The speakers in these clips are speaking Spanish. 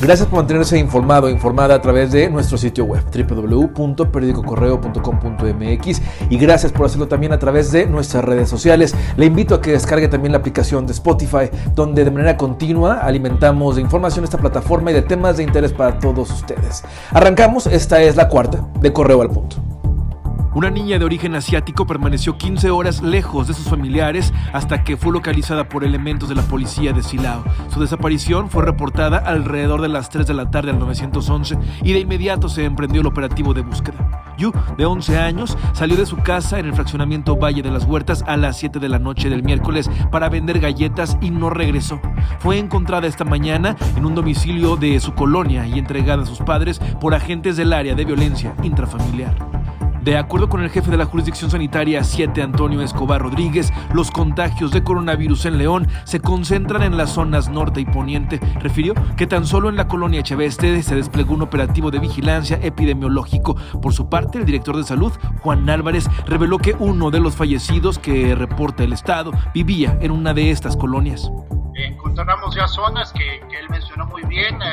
Gracias por mantenerse informado e informada a través de nuestro sitio web www.periodicocorreo.com.mx y gracias por hacerlo también a través de nuestras redes sociales. Le invito a que descargue también la aplicación de Spotify, donde de manera continua alimentamos de información esta plataforma y de temas de interés para todos ustedes. Arrancamos, esta es la cuarta de Correo al Punto. Una niña de origen asiático permaneció 15 horas lejos de sus familiares hasta que fue localizada por elementos de la policía de Silao. Su desaparición fue reportada alrededor de las 3 de la tarde al 911 y de inmediato se emprendió el operativo de búsqueda. Yu, de 11 años, salió de su casa en el fraccionamiento Valle de las Huertas a las 7 de la noche del miércoles para vender galletas y no regresó. Fue encontrada esta mañana en un domicilio de su colonia y entregada a sus padres por agentes del área de violencia intrafamiliar. De acuerdo con el jefe de la jurisdicción sanitaria 7, Antonio Escobar Rodríguez, los contagios de coronavirus en León se concentran en las zonas norte y poniente. Refirió que tan solo en la colonia Echeveste se desplegó un operativo de vigilancia epidemiológico. Por su parte, el director de salud, Juan Álvarez, reveló que uno de los fallecidos que reporta el Estado vivía en una de estas colonias. Encontramos ya zonas que, él mencionó muy bien, eh,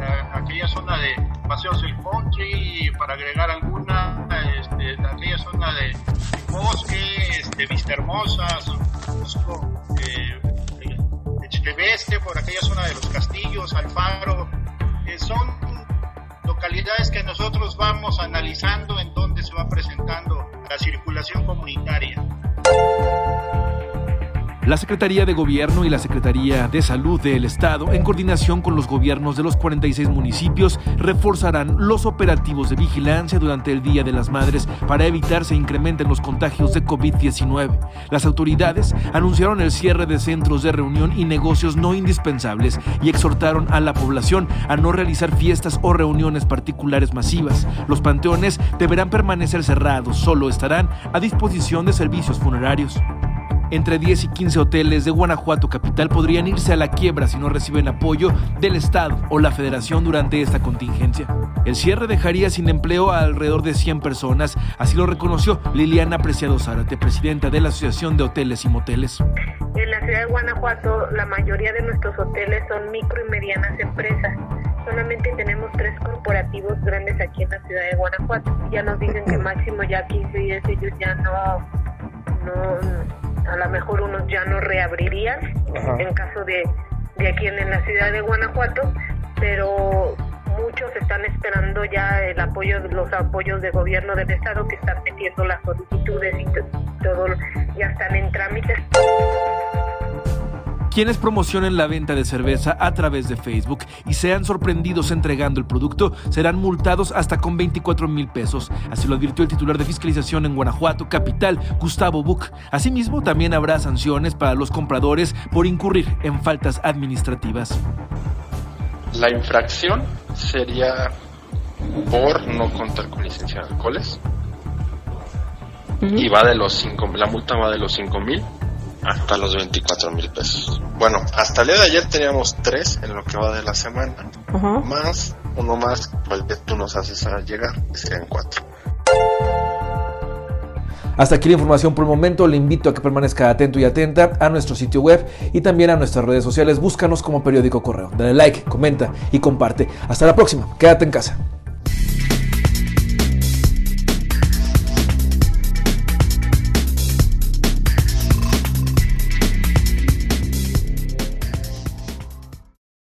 eh, aquella zona de Paseos del Country, para agregar alguna, este, Vista Hermosa, eh, por aquella zona de los castillos, Alfaro, eh, son localidades que nosotros vamos analizando en donde se va presentando la circulación comunitaria. La Secretaría de Gobierno y la Secretaría de Salud del Estado, en coordinación con los gobiernos de los 46 municipios, reforzarán los operativos de vigilancia durante el Día de las Madres para evitar se incrementen los contagios de COVID-19. Las autoridades anunciaron el cierre de centros de reunión y negocios no indispensables y exhortaron a la población a no realizar fiestas o reuniones particulares masivas. Los panteones deberán permanecer cerrados, solo estarán a disposición de servicios funerarios. Entre 10 y 15 hoteles de Guanajuato capital podrían irse a la quiebra si no reciben apoyo del Estado o la Federación durante esta contingencia. El cierre dejaría sin empleo a alrededor de 100 personas, así lo reconoció Liliana Preciado Zárate, presidenta de la Asociación de Hoteles y Moteles. En la ciudad de Guanajuato, la mayoría de nuestros hoteles son micro y medianas empresas solamente tenemos tres corporativos grandes aquí en la ciudad de Guanajuato. Ya nos dicen que máximo ya 15 días ellos ya no, no a lo mejor unos ya no reabrirían en caso de, de aquí en, la ciudad de Guanajuato, pero muchos están esperando ya el apoyo, los apoyos de gobierno del estado que están metiendo las solicitudes y todo ya están en trámites. Quienes promocionen la venta de cerveza a través de Facebook y sean sorprendidos entregando el producto serán multados hasta con 24 mil pesos. Así lo advirtió el titular de fiscalización en Guanajuato, capital, Gustavo Buc. Asimismo, también habrá sanciones para los compradores por incurrir en faltas administrativas. La infracción sería por no contar con licencia de alcoholes. Y va de los 5, la multa va de los 5 mil hasta los 24 mil pesos. Bueno, hasta el día de ayer teníamos tres en lo que va de la semana, más uno más que tú nos haces a llegar, serían cuatro. Hasta aquí la información por el momento. Le invito a que permanezca atento y atenta a nuestro sitio web y también a nuestras redes sociales. Búscanos como periódico correo. Dale like, comenta y comparte. Hasta la próxima. Quédate en casa.